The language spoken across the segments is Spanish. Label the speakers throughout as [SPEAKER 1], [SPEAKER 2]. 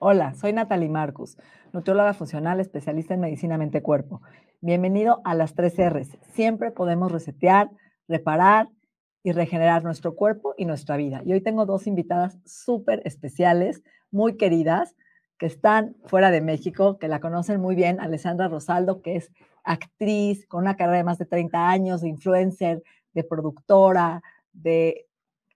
[SPEAKER 1] Hola, soy Natalie Marcus, nutrióloga funcional especialista en medicina mente-cuerpo. Bienvenido a las 3 R's. Siempre podemos resetear, reparar y regenerar nuestro cuerpo y nuestra vida. Y hoy tengo dos invitadas súper especiales, muy queridas, que están fuera de México, que la conocen muy bien, Alessandra Rosaldo, que es actriz con una carrera de más de 30 años, de influencer, de productora, de,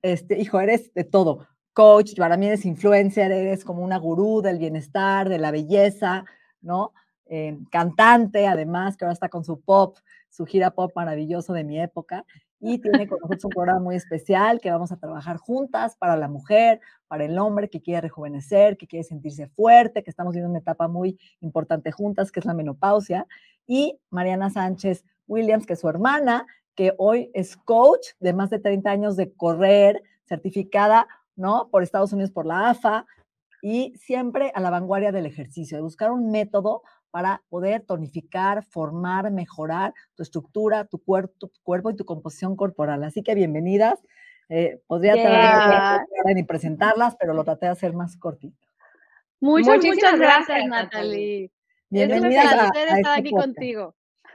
[SPEAKER 1] este, hijo, eres de todo coach, para mí eres influencer, eres como una gurú del bienestar, de la belleza, ¿no? Eh, cantante, además, que ahora está con su pop, su gira pop maravilloso de mi época, y tiene con nosotros un programa muy especial que vamos a trabajar juntas para la mujer, para el hombre que quiere rejuvenecer, que quiere sentirse fuerte, que estamos viviendo una etapa muy importante juntas, que es la menopausia, y Mariana Sánchez Williams, que es su hermana, que hoy es coach de más de 30 años de correr, certificada ¿no? Por Estados Unidos, por la AFA, y siempre a la vanguardia del ejercicio, de buscar un método para poder tonificar, formar, mejorar tu estructura, tu, tu cuerpo y tu composición corporal. Así que bienvenidas. Eh, podría yeah. ni presentarlas, pero lo traté de hacer más cortito.
[SPEAKER 2] Muchas, muchas gracias, Natalie.
[SPEAKER 1] Bienvenida
[SPEAKER 2] es un placer a, estar aquí contigo.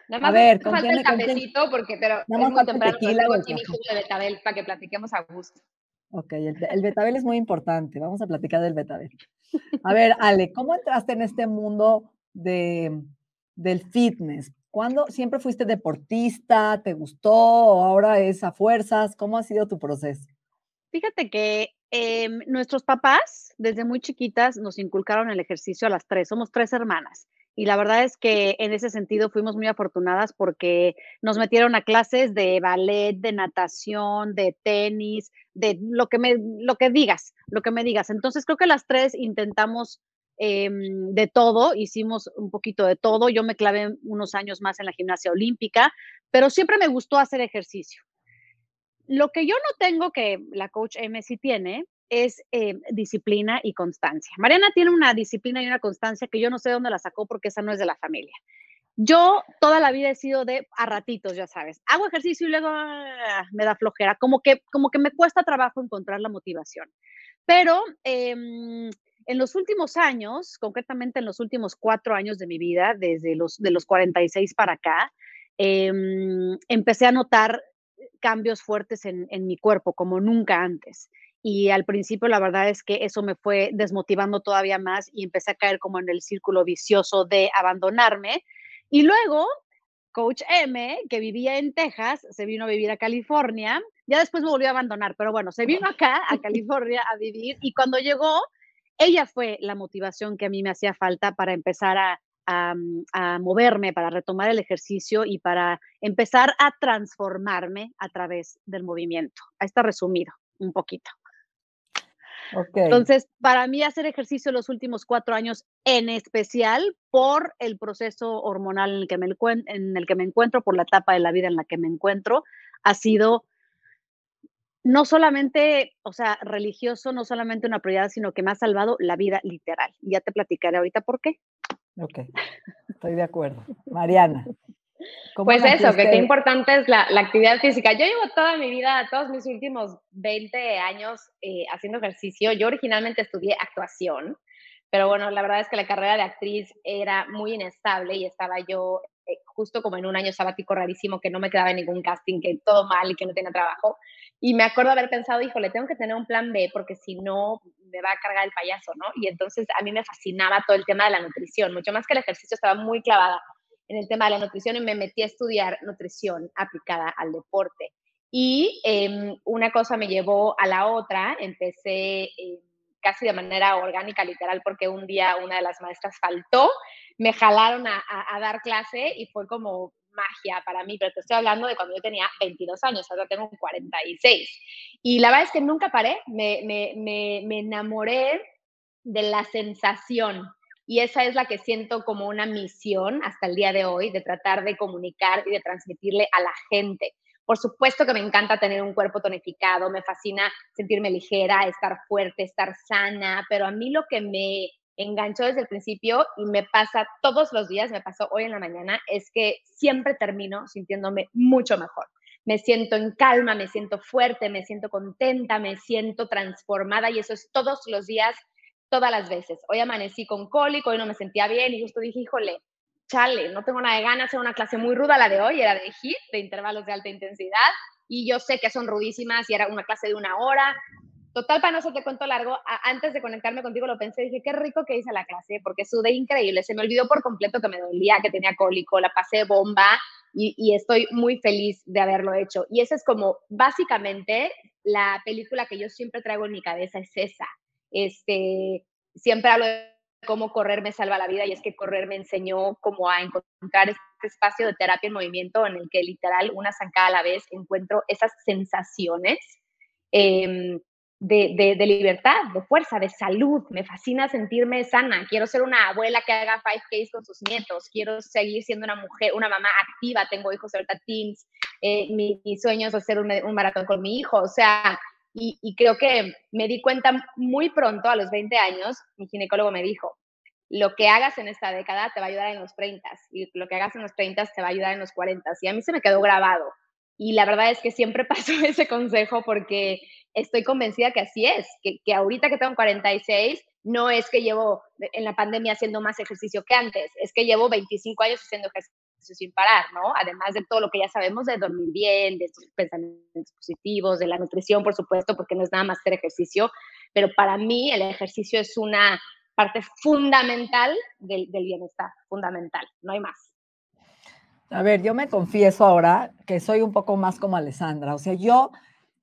[SPEAKER 3] Nada más a ver, falta el cafecito, porque, pero es muy temprano, tengo aquí mi jugo de betabel para que platiquemos a gusto.
[SPEAKER 1] Ok, el, betabel es muy importante. Vamos a platicar del betabel. A ver, Ale, ¿cómo entraste en este mundo de, del fitness? ¿Cuándo siempre fuiste deportista? ¿Te gustó? ¿O ahora es a fuerzas? ¿Cómo ha sido tu proceso?
[SPEAKER 2] Fíjate que em, nuestros papás, desde muy chiquitas, nos inculcaron el ejercicio a las tres. Somos tres hermanas. Y la verdad es que en ese sentido fuimos muy afortunadas porque nos metieron a clases de ballet, de natación, de tenis, de lo que me, lo que digas, lo que me digas. Entonces creo que las tres intentamos em, de todo, hicimos un poquito de todo. Yo me clavé unos años más en la gimnasia olímpica, pero siempre me gustó hacer ejercicio. Lo que yo no tengo, que la coach M sí tiene, es eh, disciplina y constancia. Mariana tiene una disciplina y una constancia que yo no sé dónde la sacó porque esa no es de la familia. Yo toda la vida he sido de a ratitos, ya sabes. Hago ejercicio y luego ah, me da flojera, como que, como que me cuesta trabajo encontrar la motivación. Pero em, en los últimos años, concretamente en los últimos cuatro años de mi vida, desde los, de los 46 para acá, em, empecé a notar cambios fuertes en, en mi cuerpo como nunca antes y al principio la verdad es que eso me fue desmotivando todavía más y empecé a caer como en el círculo vicioso de abandonarme. Y luego, Coach M, que vivía en Texas, se vino a vivir a California, ya después me volvió a abandonar, pero bueno, se vino acá a California a vivir y cuando llegó, ella fue la motivación que a mí me hacía falta para empezar a, a, a, moverme, para retomar el ejercicio y para empezar a transformarme a través del movimiento. Ahí está resumido un poquito. Entonces, para mí hacer ejercicio los últimos cuatro años, en especial por el proceso hormonal en el, que me, en el que me encuentro, por la etapa de la vida en la que me encuentro, ha sido no solamente, o sea, religioso, no solamente una prioridad, sino que me ha salvado la vida literal. Y ya te platicaré ahorita por qué.
[SPEAKER 1] Ok, estoy de acuerdo. Mariana.
[SPEAKER 3] Pues eso, que qué importante es la, actividad física. Yo llevo toda mi vida, todos mis últimos 20 años eh, haciendo ejercicio. Yo originalmente estudié actuación, pero bueno, la verdad es que la carrera de actriz era muy inestable y estaba yo eh, justo como en un año sabático rarísimo que no me quedaba en ningún casting, que todo mal y que no tenía trabajo. Y me acuerdo haber pensado, híjole, tengo que tener un plan B porque si no me va a cargar el payaso, ¿no? Y entonces a mí me fascinaba todo el tema de la nutrición, mucho más que el ejercicio estaba muy clavada en el tema de la nutrición y me metí a estudiar nutrición aplicada al deporte. Y em, una cosa me llevó a la otra, empecé em, casi de manera orgánica, literal, porque un día una de las maestras faltó, me jalaron a, dar clase y fue como magia para mí, pero te estoy hablando de cuando yo tenía 22 años, ahora tengo 46. Y la verdad es que nunca paré, me, me, me, me enamoré de la sensación y esa es la que siento como una misión hasta el día de hoy, de tratar de comunicar y de transmitirle a la gente. Por supuesto que me encanta tener un cuerpo tonificado, me fascina sentirme ligera, estar fuerte, estar sana, pero a mí lo que me enganchó desde el principio y me pasa todos los días, me pasó hoy en la mañana, es que siempre termino sintiéndome mucho mejor. Me siento en calma, me siento fuerte, me siento contenta, me siento transformada y eso es todos los días, todas las veces. Hoy amanecí con cólico, hoy no me sentía bien y justo dije, híjole, chale, no tengo nada de ganas, era una clase muy ruda la de hoy, era de HIIT, de intervalos de alta intensidad, y yo sé que son rudísimas y era una clase de una hora. Total, para no hacerte cuento largo, antes de conectarme contigo lo pensé, dije, qué rico que hice la clase, porque sudé increíble, se me olvidó por completo que me dolía, que tenía cólico, la pasé bomba y, y estoy muy feliz de haberlo hecho. Y esa es como, básicamente, la película que yo siempre traigo en mi cabeza es esa. Este, siempre hablo de cómo correr me salva la vida y es que correr me enseñó cómo a encontrar este espacio de terapia en movimiento en el que literal una zancada a la vez encuentro esas sensaciones de, de, de, libertad, de fuerza, de salud. Me fascina sentirme sana. Quiero ser una abuela que haga 5Ks con sus nietos. Quiero seguir siendo una mujer, una mamá activa. Tengo hijos ahorita teens. Eh, mi, mi, sueño es hacer un, un maratón con mi hijo. O sea, y, creo que me di cuenta muy pronto, a los 20 años, mi ginecólogo me dijo, lo que hagas en esta década te va a ayudar en los 30 y lo que hagas en los 30 te va a ayudar en los 40 y a mí se me quedó grabado. Y la verdad es que siempre paso ese consejo porque estoy convencida que así es, que, que ahorita que tengo 46, no es que llevo en la pandemia haciendo más ejercicio que antes, es que llevo 25 años haciendo ejercicio sin parar, ¿no? Además de todo lo que ya sabemos de dormir bien, de estos pensamientos positivos, de la nutrición, por supuesto, porque no es nada más hacer ejercicio, pero para mí el ejercicio es una parte fundamental del, del bienestar, fundamental, no hay más.
[SPEAKER 1] A ver, yo me confieso ahora que soy un poco más como Alessandra, o sea, yo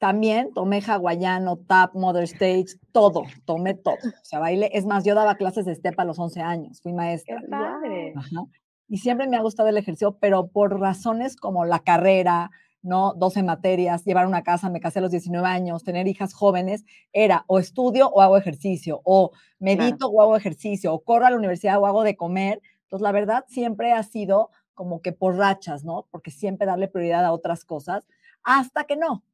[SPEAKER 1] también tomé hawaiano, tap, mother stage, todo, tomé todo. O sea, baile. Es más, yo daba clases de step a los 11 años, fui maestra.
[SPEAKER 3] Qué padre.
[SPEAKER 1] Ajá. Y siempre me ha gustado el ejercicio, pero por razones como la carrera, ¿no? 12 materias, llevar una casa, me casé a los 19 años, tener hijas jóvenes, era o estudio o hago ejercicio, o medito claro. o hago ejercicio, o corro a la universidad o hago de comer. Entonces, la verdad siempre ha sido como que por rachas, ¿no? Porque siempre darle prioridad a otras cosas, hasta que no,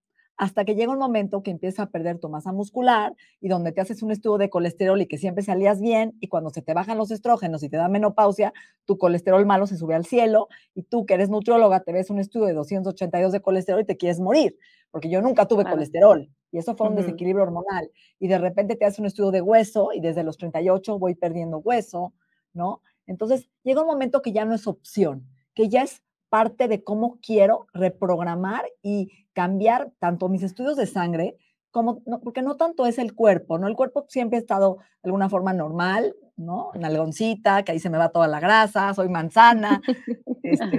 [SPEAKER 1] hasta que llega un momento que empieza a perder tu masa muscular y donde te haces un estudio de colesterol y que siempre salías bien y cuando se te bajan los estrógenos y te da menopausia, tu colesterol malo se sube al cielo y tú que eres nutrióloga te ves un estudio de 282 de colesterol y te quieres morir, porque yo nunca tuve claro. colesterol y eso fue un uh -huh. desequilibrio hormonal y de repente te haces un estudio de hueso y desde los 38 voy perdiendo hueso, ¿no? Entonces llega un momento que ya no es opción, que ya es parte de cómo quiero reprogramar y cambiar tanto mis estudios de sangre como, no, porque no tanto es el cuerpo, ¿no? El cuerpo siempre ha estado de alguna forma normal, ¿no? Nalgoncita, que ahí se me va toda la grasa, soy manzana. este,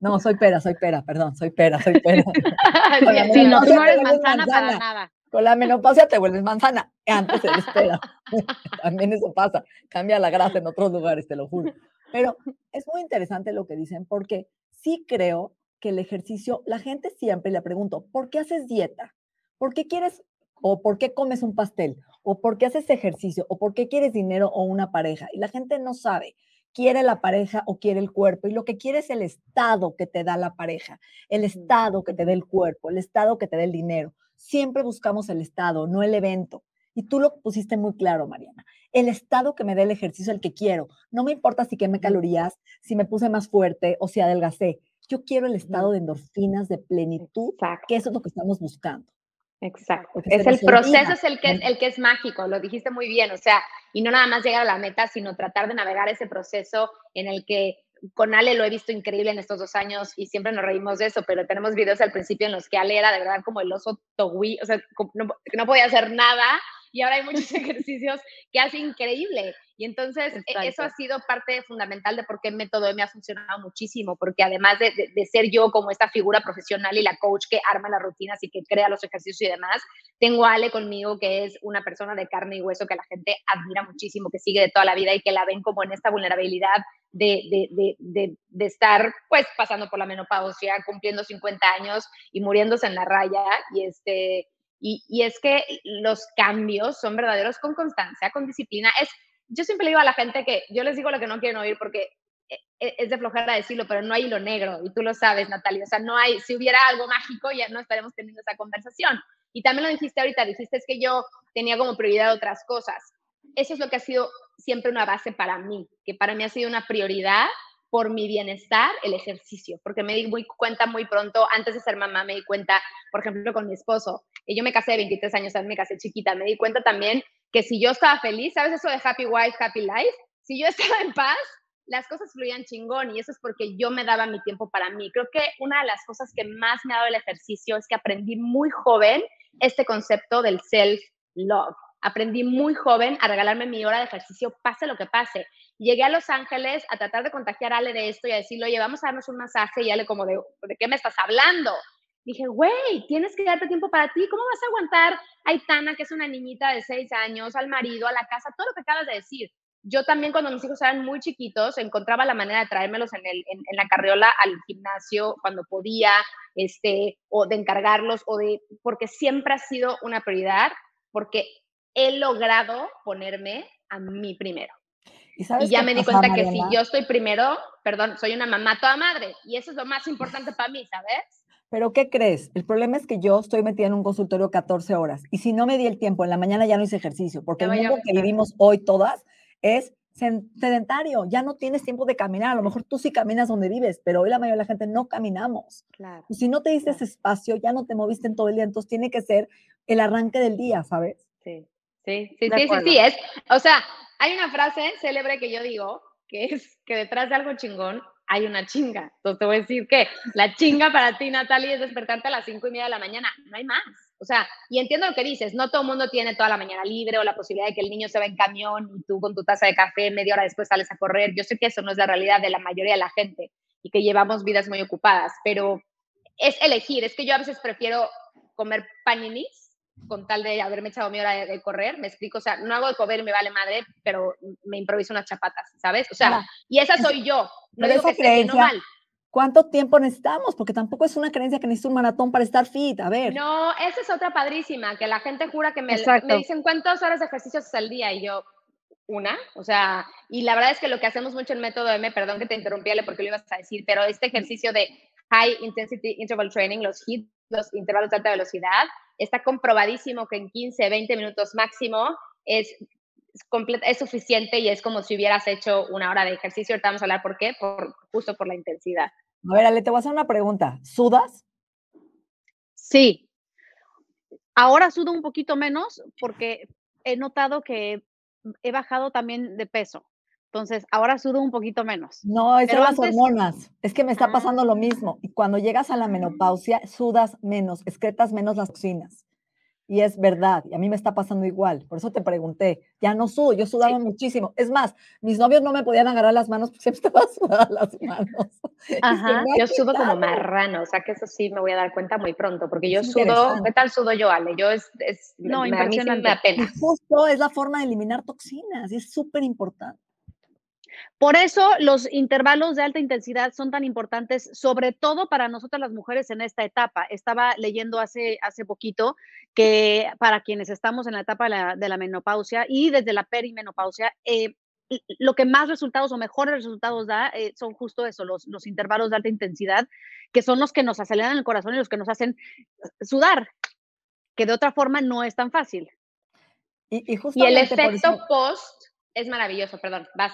[SPEAKER 1] no, soy pera, soy pera, perdón, soy pera, soy pera.
[SPEAKER 2] sí, no, tú no eres manzana, manzana para nada.
[SPEAKER 1] Con la menopausia te vuelves manzana, antes eres pera. También eso pasa, cambia la grasa en otros lugares, te lo juro. Pero es muy interesante lo que dicen porque sí creo que el ejercicio, la gente siempre le pregunto, ¿por qué haces dieta? ¿Por qué quieres o por qué comes un pastel? ¿O por qué haces ejercicio? ¿O por qué quieres dinero o una pareja? Y la gente no sabe, quiere la pareja o quiere el cuerpo. Y lo que quiere es el estado que te da la pareja, el estado que te da el cuerpo, el estado que te da el dinero. Siempre buscamos el estado, no el evento. Y tú lo pusiste muy claro, Mariana. El estado que me dé el ejercicio, el que quiero. No me importa si quemé calorías, si me puse más fuerte o si adelgacé. Yo quiero el estado de endorfinas, de plenitud, Exacto. que eso es lo que estamos buscando.
[SPEAKER 3] Exacto. Es el proceso es el que es el que es mágico, lo dijiste muy bien, o sea, y no nada más llegar a la meta, sino tratar de navegar ese proceso en el que con Ale lo he visto increíble en estos dos años y siempre nos reímos de eso, pero tenemos videos al principio en los que Ale era de verdad como el oso togui, o sea, no, no podía hacer nada y ahora hay muchos ejercicios que hace increíble. Y entonces e, eso ha sido parte fundamental de por qué Método me ha funcionado muchísimo, porque además de, de, ser yo como esta figura profesional y la coach que arma las rutinas y que crea los ejercicios y demás, tengo a Ale conmigo, que es una persona de carne y hueso que la gente admira muchísimo, que sigue de toda la vida y que la ven como en esta vulnerabilidad de, de, de, estar pues pasando por la menopausia, cumpliendo 50 años y muriéndose en la raya. Y, este, y, es que los cambios son verdaderos con constancia, con disciplina. Es, yo siempre le digo a la gente que yo les digo lo que no quieren oír porque e, e, es de flojera decirlo, pero no hay hilo negro y tú lo sabes, Natalia. O sea, no hay, si hubiera algo mágico ya no estaremos teniendo esa conversación. Y también lo dijiste ahorita, dijiste es que yo tenía como prioridad otras cosas. Eso es lo que ha sido siempre una base para mí, que para mí ha sido una prioridad por mi bienestar el ejercicio, porque me di muy cuenta muy pronto, antes de ser mamá, me di cuenta, por ejemplo, con mi esposo, yo me casé de 23 años, me casé chiquita, me di cuenta también que si yo estaba feliz, ¿sabes eso de happy wife, happy life? Si yo estaba en paz, las cosas fluían chingón y eso es porque yo me daba mi tiempo para mí. Creo que una de las cosas que más me ha dado el ejercicio es que aprendí muy joven este concepto del self-love aprendí muy joven a regalarme mi hora de ejercicio, pase lo que pase. Llegué a Los Ángeles a tratar de contagiar a Ale de esto y a decirle, oye, vamos a darnos un masaje y Ale como de, ¿de qué me estás hablando? Dije, güey, tienes que darte tiempo para ti. ¿Cómo vas a aguantar a Aitana, que es una niñita de seis años, al marido, a la casa, todo lo que acabas de decir? Yo también cuando mis hijos eran muy chiquitos encontraba la manera de traérmelos en, el, en, en la carriola al gimnasio cuando podía, este, o de encargarlos, o de, porque siempre ha sido una prioridad, porque he logrado ponerme a mí primero. Y, ya me di cuenta que si yo estoy primero, perdón, soy una mamá toda madre. Y eso es lo más importante para mí, ¿sabes?
[SPEAKER 1] Pero ¿qué crees? El problema es que yo estoy metida en un consultorio 14 horas y si no me di el tiempo, en la mañana ya no hice ejercicio, porque el mundo que vivimos hoy todas es sedentario, ya no tienes tiempo de caminar, a lo mejor tú sí caminas donde vives, pero hoy la mayoría de la gente no caminamos. Claro. Y si no te diste ese espacio, ya no te moviste en todo el día, entonces tiene que ser el arranque del día, ¿sabes?
[SPEAKER 3] Sí. Sí, sí, sí, sí, es, o sea, hay una frase célebre que yo digo, que es que detrás de algo chingón hay una chinga. Entonces te voy a decir que la chinga para ti, Natalie, es despertarte a las cinco y media de la mañana. No hay más. O sea, y entiendo lo que dices, no todo el mundo tiene toda la mañana libre o la posibilidad de que el niño se va en camión y tú con tu taza de café media hora después sales a correr. Yo sé que eso no es la realidad de la mayoría de la gente y que llevamos vidas muy ocupadas, pero es elegir. Es que yo a veces prefiero comer paninis con tal de haberme echado mi hora de, correr, me explico, o sea, no hago de comer y me vale madre, pero me improviso unas chapatas, ¿sabes? O sea, y esa soy yo, no digo que creencia, mal.
[SPEAKER 1] ¿Cuánto tiempo necesitamos? Porque tampoco es una creencia que necesito un maratón para estar fit, a ver.
[SPEAKER 3] No, esa es otra padrísima, que la gente jura que me, me dicen cuántas horas de ejercicio haces al día y yo, una, o sea, y la verdad es que lo que hacemos mucho en Método M, perdón que te interrumpí, porque lo ibas a decir, pero este ejercicio de High Intensity Interval Training, los HIIT, los intervalos de alta velocidad, está comprobadísimo que en 15, 20 minutos máximo es, es, suficiente y es como si hubieras hecho una hora de ejercicio. Ahorita vamos a hablar por qué, por, justo por la intensidad.
[SPEAKER 1] A ver, Ale, te voy a hacer una pregunta. ¿Sudas?
[SPEAKER 2] Sí. Ahora sudo un poquito menos porque he notado que he bajado también de peso. Entonces, ahora sudo un poquito menos.
[SPEAKER 1] No, es las hormonas. Es que me está pasando lo ah. mismo. Y cuando llegas a la menopausia, sudas menos, excretas menos las toxinas. Y es verdad, y a mí me está pasando igual. Por eso te pregunté, ya no sudo, yo sudaba muchísimo. Es más, mis novios no me podían agarrar las manos porque siempre estaba sudada las manos.
[SPEAKER 3] Ajá, yo sudo como marrano, o sea que eso sí me voy a dar cuenta muy pronto, porque yo sudo, ¿qué tal sudo yo, Ale? Yo es, es no, me, a mí me
[SPEAKER 1] justo es la forma de eliminar toxinas y es súper importante.
[SPEAKER 2] Por eso los intervalos de alta intensidad son tan importantes, sobre todo para nosotras las mujeres en esta etapa. Estaba leyendo hace, hace poquito que para quienes estamos en la etapa de la, menopausia y desde la perimenopausia, eh, lo que más resultados o mejores resultados da eh, son justo eso, los, los intervalos de alta intensidad, que son los que nos aceleran el corazón y los que nos hacen sudar, que de otra forma no es tan fácil.
[SPEAKER 3] Y, y el efecto post es maravilloso, perdón, vas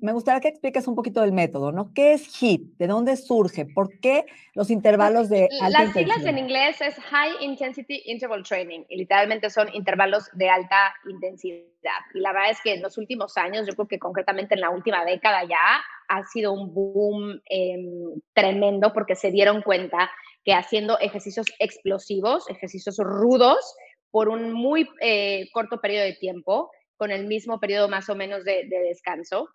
[SPEAKER 1] me gustaría que expliques un poquito del método, ¿no? ¿Qué es HIIT? ¿De dónde surge? ¿Por qué los intervalos de
[SPEAKER 3] alta Las siglas en inglés es High Intensity Interval Training y literalmente son intervalos de alta intensidad. Y la verdad es que en los últimos años, yo creo que concretamente en la última década ya, ha sido un boom em, tremendo porque se dieron cuenta que haciendo ejercicios explosivos, ejercicios rudos, por un muy eh, corto periodo de tiempo, con el mismo periodo más o menos de, descanso,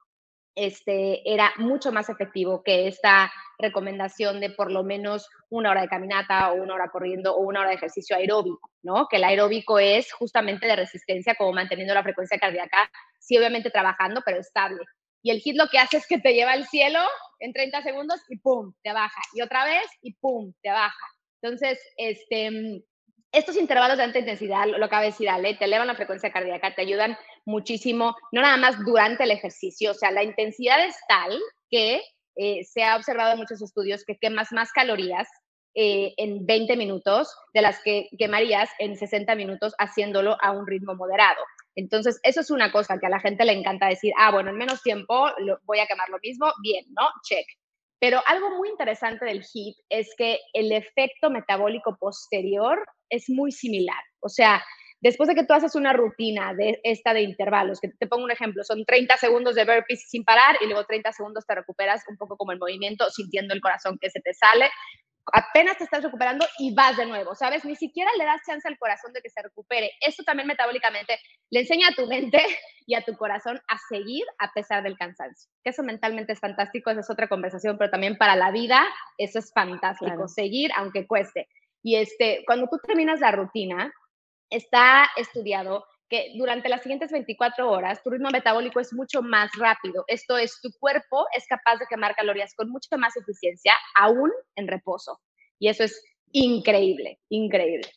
[SPEAKER 3] este, era mucho más efectivo que esta recomendación de por lo menos una hora de caminata o una hora corriendo o una hora de ejercicio aeróbico, ¿no? Que el aeróbico es justamente de resistencia, como manteniendo la frecuencia cardíaca, sí obviamente trabajando, pero estable. Y el HIT lo que hace es que te lleva al cielo en 30 segundos y pum, te baja. Y otra vez y pum, te baja. Entonces, este, estos intervalos de alta intensidad, lo acaba de decir Ale, te elevan la frecuencia cardíaca, te ayudan muchísimo, no nada más durante el ejercicio, o sea, la intensidad es tal que eh, se ha observado en muchos estudios que quemas más calorías eh, en 20 minutos de las que quemarías en 60 minutos haciéndolo a un ritmo moderado. Entonces, eso es una cosa que a la gente le encanta decir, ah, bueno, en menos tiempo voy a quemar lo mismo, bien, ¿no? Check. Pero algo muy interesante del HIIT es que el efecto metabólico posterior es muy similar. O sea, después de que tú haces una rutina de esta de intervalos, que te pongo un ejemplo, son 30 segundos de burpees sin parar y luego 30 segundos te recuperas un poco como el movimiento, sintiendo el corazón que se te sale apenas te estás recuperando y vas de nuevo, ¿sabes? Ni siquiera le das chance al corazón de que se recupere. Esto también metabólicamente le enseña a tu mente y a tu corazón a seguir a pesar del cansancio. Que eso mentalmente es fantástico, esa es otra conversación, pero también para la vida eso es fantástico, seguir aunque cueste. Y este, cuando tú terminas la rutina, está estudiado que durante las siguientes 24 horas tu ritmo metabólico es mucho más rápido. Esto es, tu cuerpo es capaz de quemar calorías con mucha más eficiencia, aún en reposo. Y eso es increíble, increíble.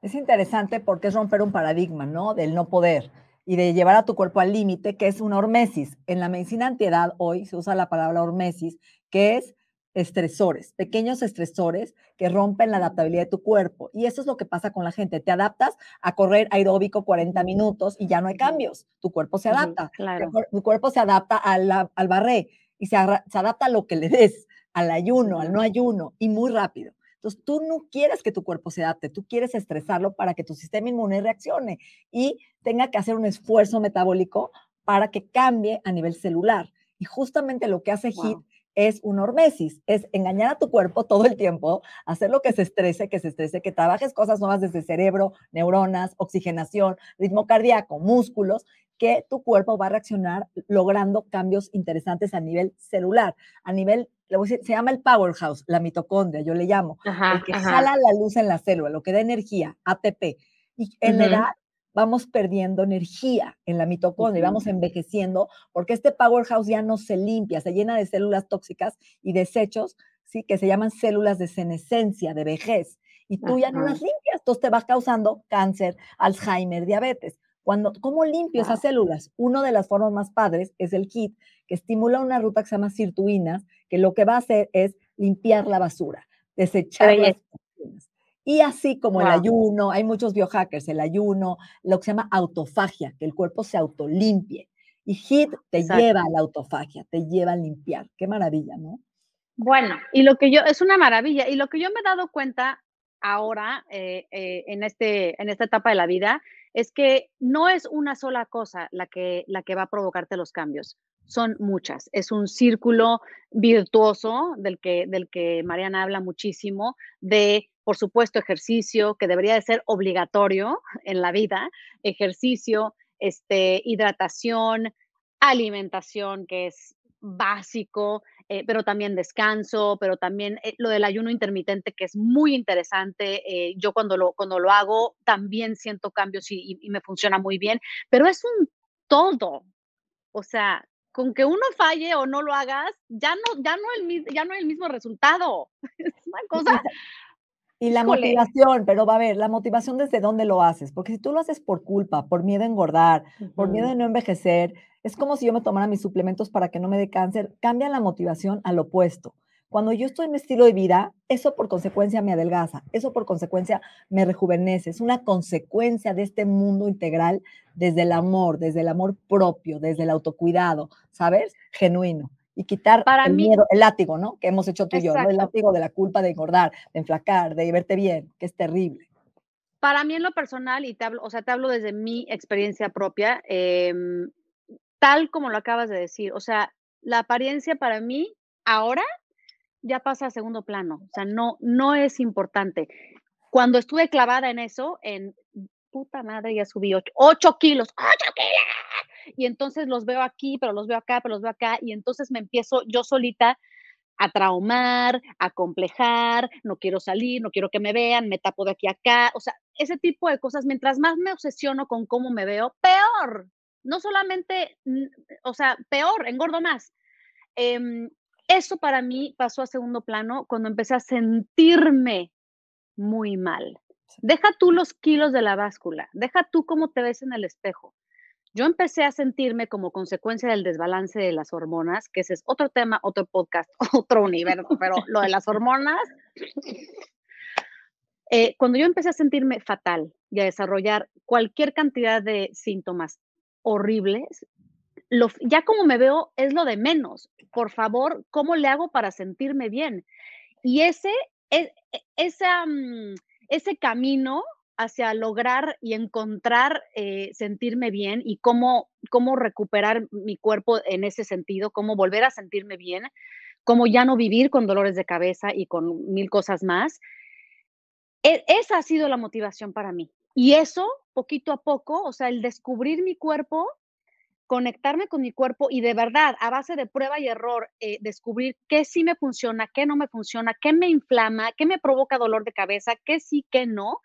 [SPEAKER 1] Es interesante porque es romper un paradigma, ¿no? Del no poder y de llevar a tu cuerpo al límite, que es una hormesis. En la medicina antiedad hoy se usa la palabra hormesis, que es estresores, pequeños estresores que rompen la adaptabilidad de tu cuerpo. Y eso es lo que pasa con la gente. Te adaptas a correr aeróbico 40 minutos y ya no hay cambios. Tu cuerpo se adapta. Tu cuerpo se adapta al, al barré y se, se adapta a lo que le des, al ayuno, al no ayuno y muy rápido. Entonces, tú no quieres que tu cuerpo se adapte, tú quieres estresarlo para que tu sistema inmune reaccione y tenga que hacer un esfuerzo metabólico para que cambie a nivel celular. Y justamente lo que hace HIT es un hormesis, es engañar a tu cuerpo todo el tiempo, hacer lo que se estrese, que se estrese, que trabajes cosas nuevas desde cerebro, neuronas, oxigenación, ritmo cardíaco, músculos, que tu cuerpo va a reaccionar logrando cambios interesantes a nivel celular, a nivel, se llama el powerhouse, la mitocondria, yo le llamo, el que jala la luz en la célula, lo que da energía, ATP. Y en la edad vamos perdiendo energía en la mitocondria, y vamos envejeciendo, porque este powerhouse ya no se limpia, se llena de células tóxicas y desechos, ¿sí? que se llaman células de senescencia, de vejez, y tú ya no las limpias, entonces te vas causando cáncer, Alzheimer, diabetes. Cuando, ¿Cómo limpio esas células? Una de las formas más padres es el KIT, que estimula una ruta que se llama sirtuinas, que lo que va a hacer es limpiar la basura, desechar las y así como el ayuno, hay muchos biohackers, el ayuno, lo que se llama autofagia, que el cuerpo se autolimpie. Y HIT te lleva a la autofagia, te lleva a limpiar. Qué maravilla, ¿no?
[SPEAKER 2] Bueno, y lo que yo, es una maravilla, y lo que yo me he dado cuenta ahora eh, eh, en, este, en esta etapa de la vida es que no es una sola cosa la que, la que va a provocarte los cambios, son muchas. Es un círculo virtuoso del que, del que Mariana habla muchísimo, de por supuesto, ejercicio, que debería de ser obligatorio en la vida, ejercicio, este, hidratación, alimentación, que es básico, eh, pero también descanso, pero también eh, lo del ayuno intermitente, que es muy interesante. Eh, yo cuando lo, cuando lo hago también siento cambios y, y, me funciona muy bien, pero es un todo. O sea, con que uno falle o no lo hagas, ya no, ya no, el, ya no el mismo resultado. Es una cosa
[SPEAKER 1] y la motivación, pero va a ver, la motivación desde dónde lo haces, porque si tú lo haces por culpa, por miedo a engordar, por miedo de no envejecer, es como si yo me tomara mis suplementos para que no me dé cáncer, cambia la motivación al opuesto. Cuando yo estoy en mi estilo de vida, eso por consecuencia me adelgaza, eso por consecuencia me rejuvenece, es una consecuencia de este mundo integral desde el amor, desde el amor propio, desde el autocuidado, ¿sabes? Genuino y quitar Para el miedo, el látigo, ¿no? Que hemos hecho tú y yo, ¿no? El látigo de la culpa de engordar, de enflacar, de verte bien, que es terrible.
[SPEAKER 2] Para mí en lo personal, y te hablo, o sea, te hablo desde mi experiencia propia, em, tal como lo acabas de decir, o sea, la apariencia para mí ahora ya pasa a segundo plano, o sea, no, no es importante. cuando estuve clavada en eso, en puta madre, ya subí 8, kilos, 8 kilos. Y entonces los veo aquí, pero los veo acá, pero los veo acá. Y entonces me empiezo yo solita a traumar, a complejar, no quiero salir, no quiero que me vean, me tapo de aquí a acá. O sea, ese tipo de cosas, mientras más me obsesiono con cómo me veo, peor. No solamente, o sea, peor, engordo más. Em, eso para mí pasó a segundo plano cuando empecé a sentirme muy mal. Deja tú los kilos de la báscula, deja tú cómo te ves en el espejo. Yo empecé a sentirme como consecuencia del desbalance de las hormonas, que ese es otro tema, otro podcast, otro universo, pero lo de las hormonas. Eh, cuando yo empecé a sentirme fatal y a desarrollar cualquier cantidad de síntomas horribles, ya como me veo es lo de menos. Por favor, ¿cómo le hago para sentirme bien? Y ese, es, e, esa, mm, ese camino hacia lograr y encontrar eh, sentirme bien y cómo, cómo recuperar mi cuerpo en ese sentido, cómo volver a sentirme bien, cómo ya no vivir con dolores de cabeza y con mil cosas más. E, esa ha sido la motivación para mí. Y eso, poquito a poco, o sea, el descubrir mi cuerpo conectarme con mi cuerpo y de verdad, a base de prueba y error, eh, descubrir qué sí me funciona, qué no me funciona, qué me inflama, qué me provoca dolor de cabeza, qué sí, qué no.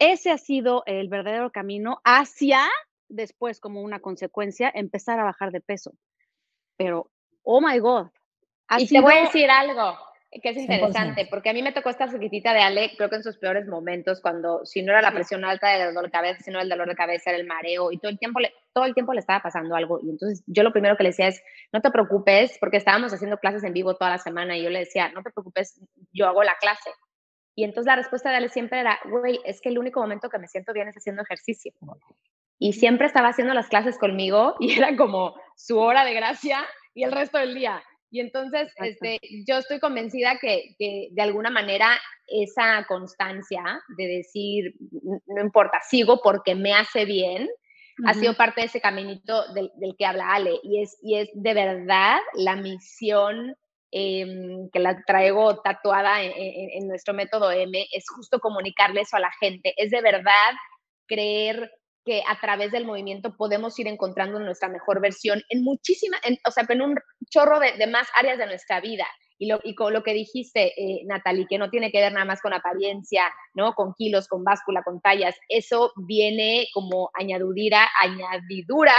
[SPEAKER 2] Ese ha sido el verdadero camino hacia, después como una consecuencia, empezar a bajar de peso. Pero, oh my God.
[SPEAKER 3] y te voy a decir algo que es interesante, porque a mí me tocó esta chiquitita de Ale, creo que en sus peores momentos, cuando si no era la presión alta del dolor de cabeza, si no el dolor de cabeza, era el mareo, y todo el tiempo le, todo el tiempo le estaba pasando algo. Y entonces yo lo primero que le decía es, no te preocupes, porque estábamos haciendo clases en vivo toda la semana, y yo le decía, no te preocupes, yo hago la clase. Y entonces la respuesta de Ale siempre era, güey, es que el único momento que me siento bien es haciendo ejercicio. Y siempre estaba haciendo las clases conmigo y era como su hora de gracia y el resto del día. Y entonces, este, yo estoy convencida que, de alguna manera esa constancia de decir, no importa, sigo porque me hace bien, ha sido parte de ese caminito del, que habla Ale. Y es, y es de verdad la misión em, que la traigo tatuada en, en, nuestro método M, es justo comunicarle eso a la gente. Es de verdad creer que a través del movimiento podemos ir encontrando nuestra mejor versión en muchísimas, o sea, en un chorro de, más áreas de nuestra vida. Y, lo, y con lo que dijiste, eh, Natalie, que no tiene que ver nada más con apariencia, ¿no? Con kilos, con báscula, con tallas, eso viene como añadidura, añadidura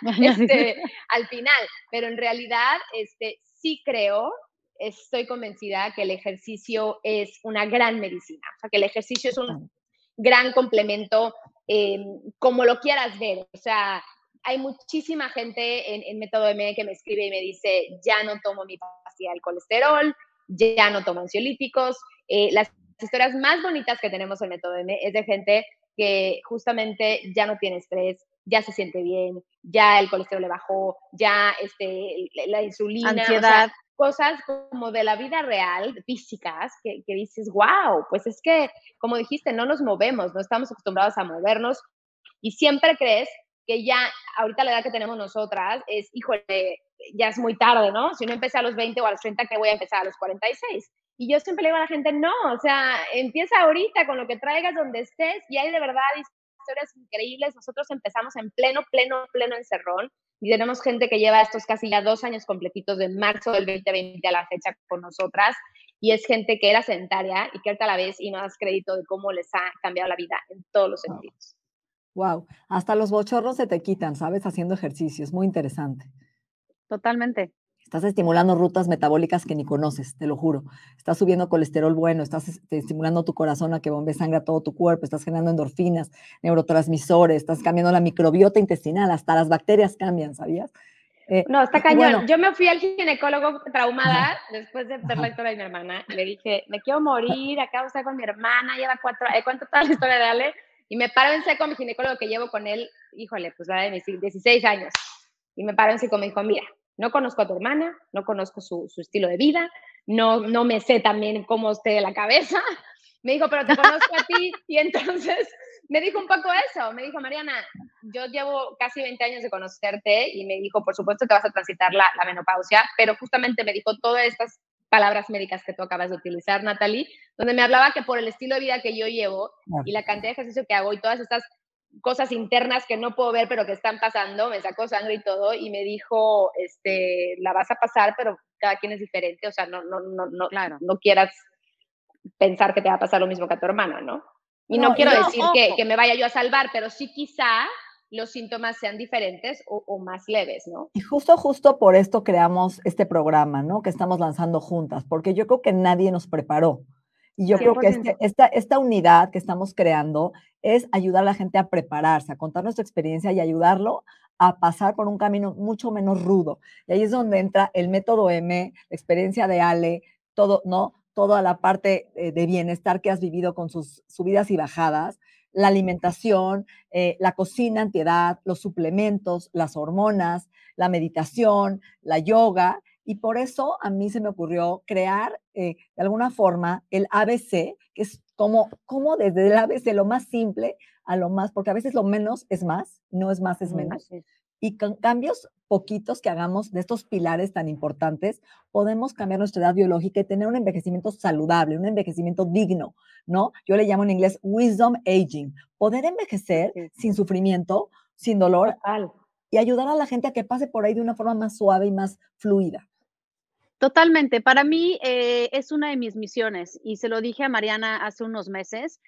[SPEAKER 3] este, al final. Pero en realidad, este, sí creo, estoy convencida que el ejercicio es una gran medicina, o sea, que el ejercicio es un gran complemento Em, como lo quieras ver. O sea, hay muchísima gente en, en, Método M que me escribe y me dice, ya no tomo mi pastilla del colesterol, ya no tomo ansiolíticos. Eh, las historias más bonitas que tenemos en Método M es de gente que justamente ya no tiene estrés, ya se siente bien, ya el colesterol le bajó, ya este, la insulina,
[SPEAKER 2] ansiedad
[SPEAKER 3] cosas como de la vida real, físicas, que, dices, wow, pues es que, como dijiste, no nos movemos, no estamos acostumbrados a movernos y siempre crees que ya, ahorita la edad que tenemos nosotras es, híjole, ya es muy tarde, ¿no? Si no empecé a los 20 o a los 30, ¿qué voy a empezar a los 46? Y yo siempre le digo a la gente, no, o sea, empieza ahorita con lo que traigas donde estés y hay de verdad historias increíbles. Nosotros empezamos en pleno, pleno, pleno encerrón y tenemos gente que lleva estos casi ya dos años completitos de marzo del 2020 a la fecha con nosotras y es gente que era sedentaria y que ahorita a la vez y no das crédito de cómo les ha cambiado la vida en todos los sentidos.
[SPEAKER 1] Wow, hasta los bochorros se te quitan, ¿sabes? Haciendo ejercicio, es muy interesante.
[SPEAKER 2] Totalmente.
[SPEAKER 1] Estás estimulando rutas metabólicas que ni conoces, te lo juro. Estás subiendo colesterol bueno, estás estimulando tu corazón a que bombe sangre a todo tu cuerpo, estás generando endorfinas, neurotransmisores, estás cambiando la microbiota intestinal, hasta las bacterias cambian, ¿sabías?
[SPEAKER 3] Eh, no, está cañón. Yo me fui al ginecólogo traumada después de ver la historia de mi hermana. Le dije, me quiero morir, acabo de estar con mi hermana, lleva cuatro, eh, cuento toda la historia de Ale. Y me paro en seco a mi ginecólogo que llevo con él, híjole, pues va de mis 16 años. Y me paro en seco me dijo, mira, no conozco a tu hermana, no conozco su, estilo de vida, no, no me sé también cómo esté de la cabeza. Me dijo, pero te conozco a ti. Y entonces me dijo un poco eso. Me dijo, Mariana, yo llevo casi 20 años de conocerte y me dijo, por supuesto, te vas a transitar la, la menopausia, pero justamente me dijo todas estas palabras médicas que tú acabas de utilizar, Natalie, donde me hablaba que por el estilo de vida que yo llevo y la cantidad de ejercicio que hago y todas estas cosas internas que no puedo ver, pero que están pasando, me sacó sangre y todo, y me dijo, este, la vas a pasar, pero cada quien es diferente, o sea, no, no, no, no, claro. no quieras pensar que te va a pasar lo mismo que a tu hermana, ¿no? Y no, quiero decir que, que, me vaya yo a salvar, pero sí quizá los síntomas sean diferentes o, más leves, ¿no?
[SPEAKER 1] Y justo, justo por esto creamos este programa, ¿no? Que estamos lanzando juntas, porque yo creo que nadie nos preparó. Y yo creo que este, esta, esta unidad que estamos creando es ayudar a la gente a prepararse, a contar nuestra experiencia y ayudarlo a pasar por un camino mucho menos rudo. Y ahí es donde entra el método M, la experiencia de Ale, todo, ¿no? Toda la parte eh, de bienestar que has vivido con sus subidas y bajadas, la alimentación, eh, la cocina antiedad, los suplementos, las hormonas, la meditación, la yoga. Y por eso a mí se me ocurrió crear eh, de alguna forma el ABC, que es como, como desde el ABC lo más simple a lo más, porque a veces lo menos es más, no es más, es menos. Y con cambios poquitos que hagamos de estos pilares tan importantes, podemos cambiar nuestra edad biológica y tener un envejecimiento saludable, un envejecimiento digno, ¿no? Yo le llamo en inglés wisdom aging, poder envejecer sin sufrimiento, sin dolor y ayudar a la gente a que pase por ahí de una forma más suave y más fluida.
[SPEAKER 2] Totalmente. Para mí eh, es una de mis misiones y se lo dije a Mariana hace unos meses.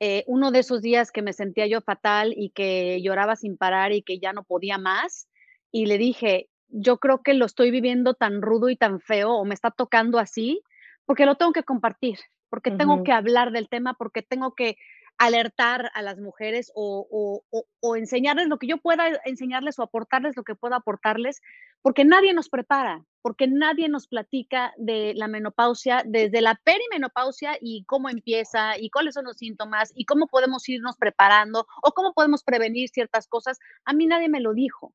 [SPEAKER 2] Eh, uno de esos días que me sentía yo fatal y que lloraba sin parar y que ya no podía más, y le dije, yo creo que lo estoy viviendo tan rudo y tan feo o me está tocando así, porque lo tengo que compartir, porque tengo que hablar del tema, porque tengo que alertar a las mujeres o, enseñarles lo que yo pueda enseñarles o aportarles lo que pueda aportarles, porque nadie nos prepara, porque nadie nos platica de la menopausia, desde la perimenopausia y cómo empieza y cuáles son los síntomas y cómo podemos irnos preparando o cómo podemos prevenir ciertas cosas. A mí nadie me lo dijo.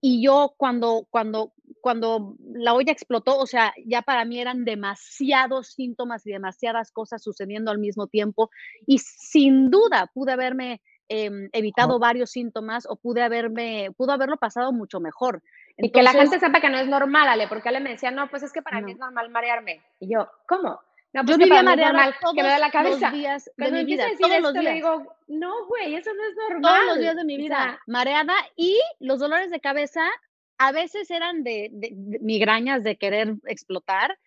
[SPEAKER 2] Y yo cuando, cuando, cuando la olla explotó, o sea, ya para mí eran demasiados síntomas y demasiadas cosas sucediendo al mismo tiempo. Y sin duda pude haberme em, evitado varios síntomas o pude haberme, pudo haberlo pasado mucho mejor.
[SPEAKER 3] y que la gente sepa que no es normal, Ale, porque Ale me decía, no, pues es que para mí es normal marearme. Y yo, ¿cómo?
[SPEAKER 2] No, pues yo vivía mareada todos que me da la cabeza. los días de mi vida.
[SPEAKER 3] Todos los días. Le digo, no, güey, eso no es normal.
[SPEAKER 2] Todos los días de mi vida mareada y los dolores de cabeza a veces eran de, migrañas de querer explotar,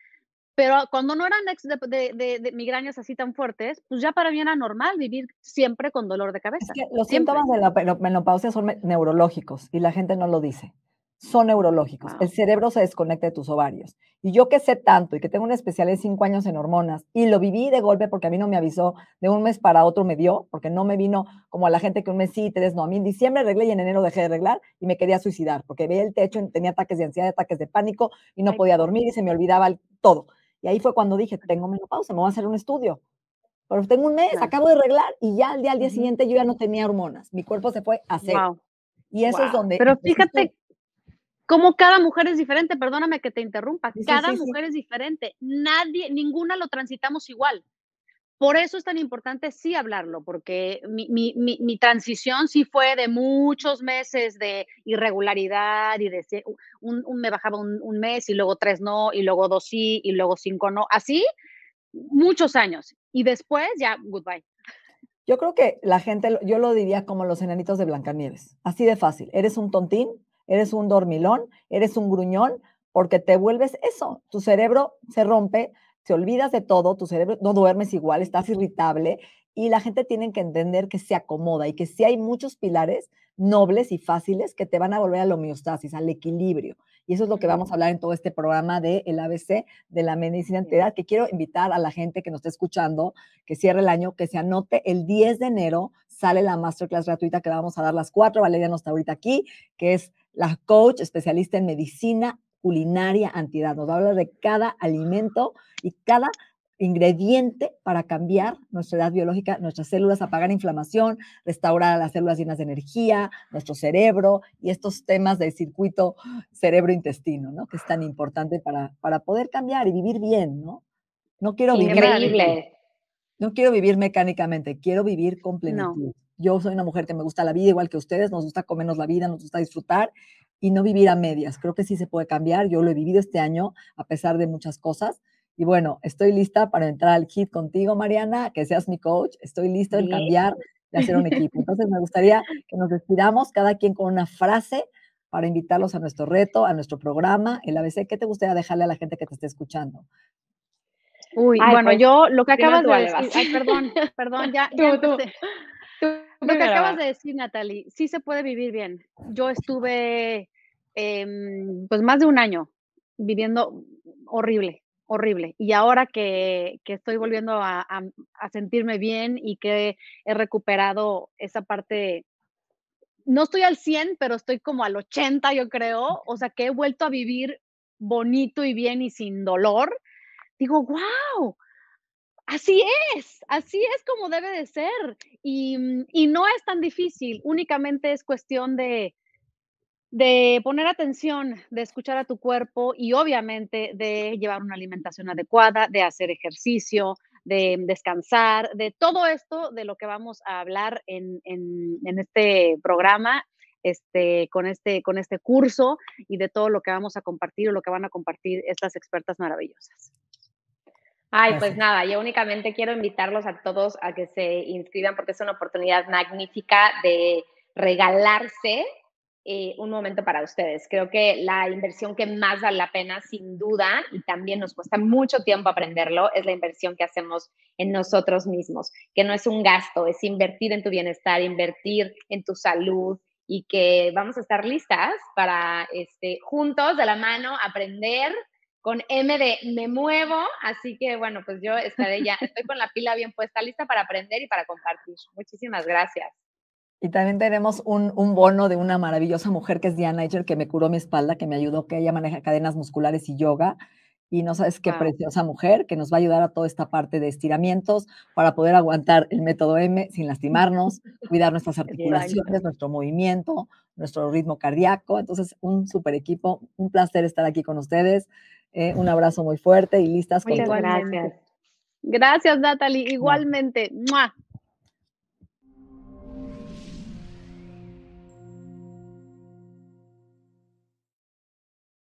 [SPEAKER 2] pero cuando no eran de, migrañas así tan fuertes, pues ya para mí era normal vivir siempre con dolor de cabeza.
[SPEAKER 1] los síntomas de la menopausia son neurológicos y la gente no lo dice son neurológicos. El cerebro se desconecta de tus ovarios. Y yo que sé tanto y que tengo una especialidad de cinco años en hormonas y lo viví de golpe porque a mí no me avisó, de un mes para otro me dio, porque no me vino como a la gente que un mes sí, tres no. A mí en diciembre arreglé y en enero dejé de arreglar y me quería suicidar porque veía el techo, tenía ataques de ansiedad, ataques de pánico y no podía dormir y se me olvidaba todo. Y ahí fue cuando dije, tengo menopausia, me voy a hacer un estudio. Pero tengo un mes, acabo de arreglar y ya al día, al día siguiente yo ya no tenía hormonas. Mi cuerpo se fue a cero. Y eso es donde...
[SPEAKER 2] Pero fíjate como cada mujer es diferente, perdóname que te interrumpa, cada mujer es diferente, nadie, ninguna lo transitamos igual. Por eso es tan importante sí hablarlo, porque mi, mi, mi, transición sí fue de muchos meses de irregularidad y de un, me bajaba un, un, mes y luego tres no, y luego dos sí, y luego cinco no, así muchos años. Y después ya, goodbye.
[SPEAKER 1] Yo creo que la gente, yo lo diría como los enanitos de Blancanieves, así de fácil. Eres un tontín, eres un dormilón, eres un gruñón, porque te vuelves eso, tu cerebro se rompe, te olvidas de todo, tu cerebro no duermes igual, estás irritable y la gente tiene que entender que se acomoda y que sí hay muchos pilares nobles y fáciles que te van a volver a la homeostasis, al equilibrio. Y eso es lo que vamos a hablar en todo este programa de el ABC de la medicina entera, que quiero invitar a la gente que nos está escuchando, que cierre el año, que se anote. El 10 de enero, sale la masterclass gratuita que vamos a dar las cuatro, Valeria no está ahorita aquí, que es la coach especialista en medicina culinaria antiedad. Nos habla de cada alimento y cada ingrediente para cambiar nuestra edad biológica, nuestras células, apagar inflamación, restaurar a las células llenas de energía, nuestro cerebro y estos temas del circuito cerebro-intestino, ¿no? Que es tan importante para, para poder cambiar y vivir bien, ¿no? No quiero vivir. No quiero vivir mecánicamente, quiero vivir con plenitud. Yo soy una mujer que me gusta la vida igual que ustedes, nos gusta comernos la vida, nos gusta disfrutar y no vivir a medias. Creo que sí se puede cambiar. Yo lo he vivido este año a pesar de muchas cosas. Y bueno, estoy lista para entrar al hit contigo, Mariana, que seas mi coach. Estoy listo en cambiar de hacer un equipo. Entonces, me gustaría que nos despidamos cada quien con una frase para invitarlos a nuestro reto, a nuestro programa, el ABC. ¿Qué te gustaría dejarle a la gente que te esté escuchando?
[SPEAKER 2] Uy, bueno, pues, yo lo que acabas de decir, ay, perdón, perdón, ya, ya lo que acabas de decir, Natalie, sí se puede vivir bien. Yo estuve, em, pues más de un año viviendo horrible, horrible. Y ahora que, que estoy volviendo a, a, sentirme bien y que he recuperado esa parte, no estoy al 100, pero estoy como al 80, yo creo. O sea, que he vuelto a vivir bonito y bien y sin dolor. Digo, wow, así es, así es como debe de ser. Y, y no es tan difícil, únicamente es cuestión de, de poner atención, de escuchar a tu cuerpo y obviamente de llevar una alimentación adecuada, de hacer ejercicio, de descansar, de todo esto de lo que vamos a hablar en, este programa, este, con, este, con este curso y de todo lo que vamos a compartir o lo que van a compartir estas expertas maravillosas.
[SPEAKER 3] Ay, pues nada, yo únicamente quiero invitarlos a todos a que se inscriban porque es una oportunidad magnífica de regalarse eh, un momento para ustedes. Creo que la inversión que más vale la pena, sin duda, y también nos cuesta mucho tiempo aprenderlo, es la inversión que hacemos en nosotros mismos, que no es un gasto, es invertir en tu bienestar, invertir en tu salud y que vamos a estar listas para este, juntos, de la mano, aprender con M de me muevo, así que bueno, pues yo estaré ya, estoy con la pila bien puesta, lista para aprender y para compartir. Muchísimas gracias.
[SPEAKER 1] Y también tenemos un, bono de una maravillosa mujer que es Diana Eicher, que me curó mi espalda, que me ayudó, que ella maneja cadenas musculares y yoga. Y no sabes qué preciosa mujer que nos va a ayudar a toda esta parte de estiramientos para poder aguantar el método M sin lastimarnos, cuidar nuestras articulaciones, nuestro movimiento, nuestro ritmo cardíaco. Entonces, un super equipo, un placer estar aquí con ustedes. Eh, un abrazo muy fuerte y listas
[SPEAKER 2] Muchas
[SPEAKER 1] con
[SPEAKER 2] gracias. Gracias, Natalie. Igualmente.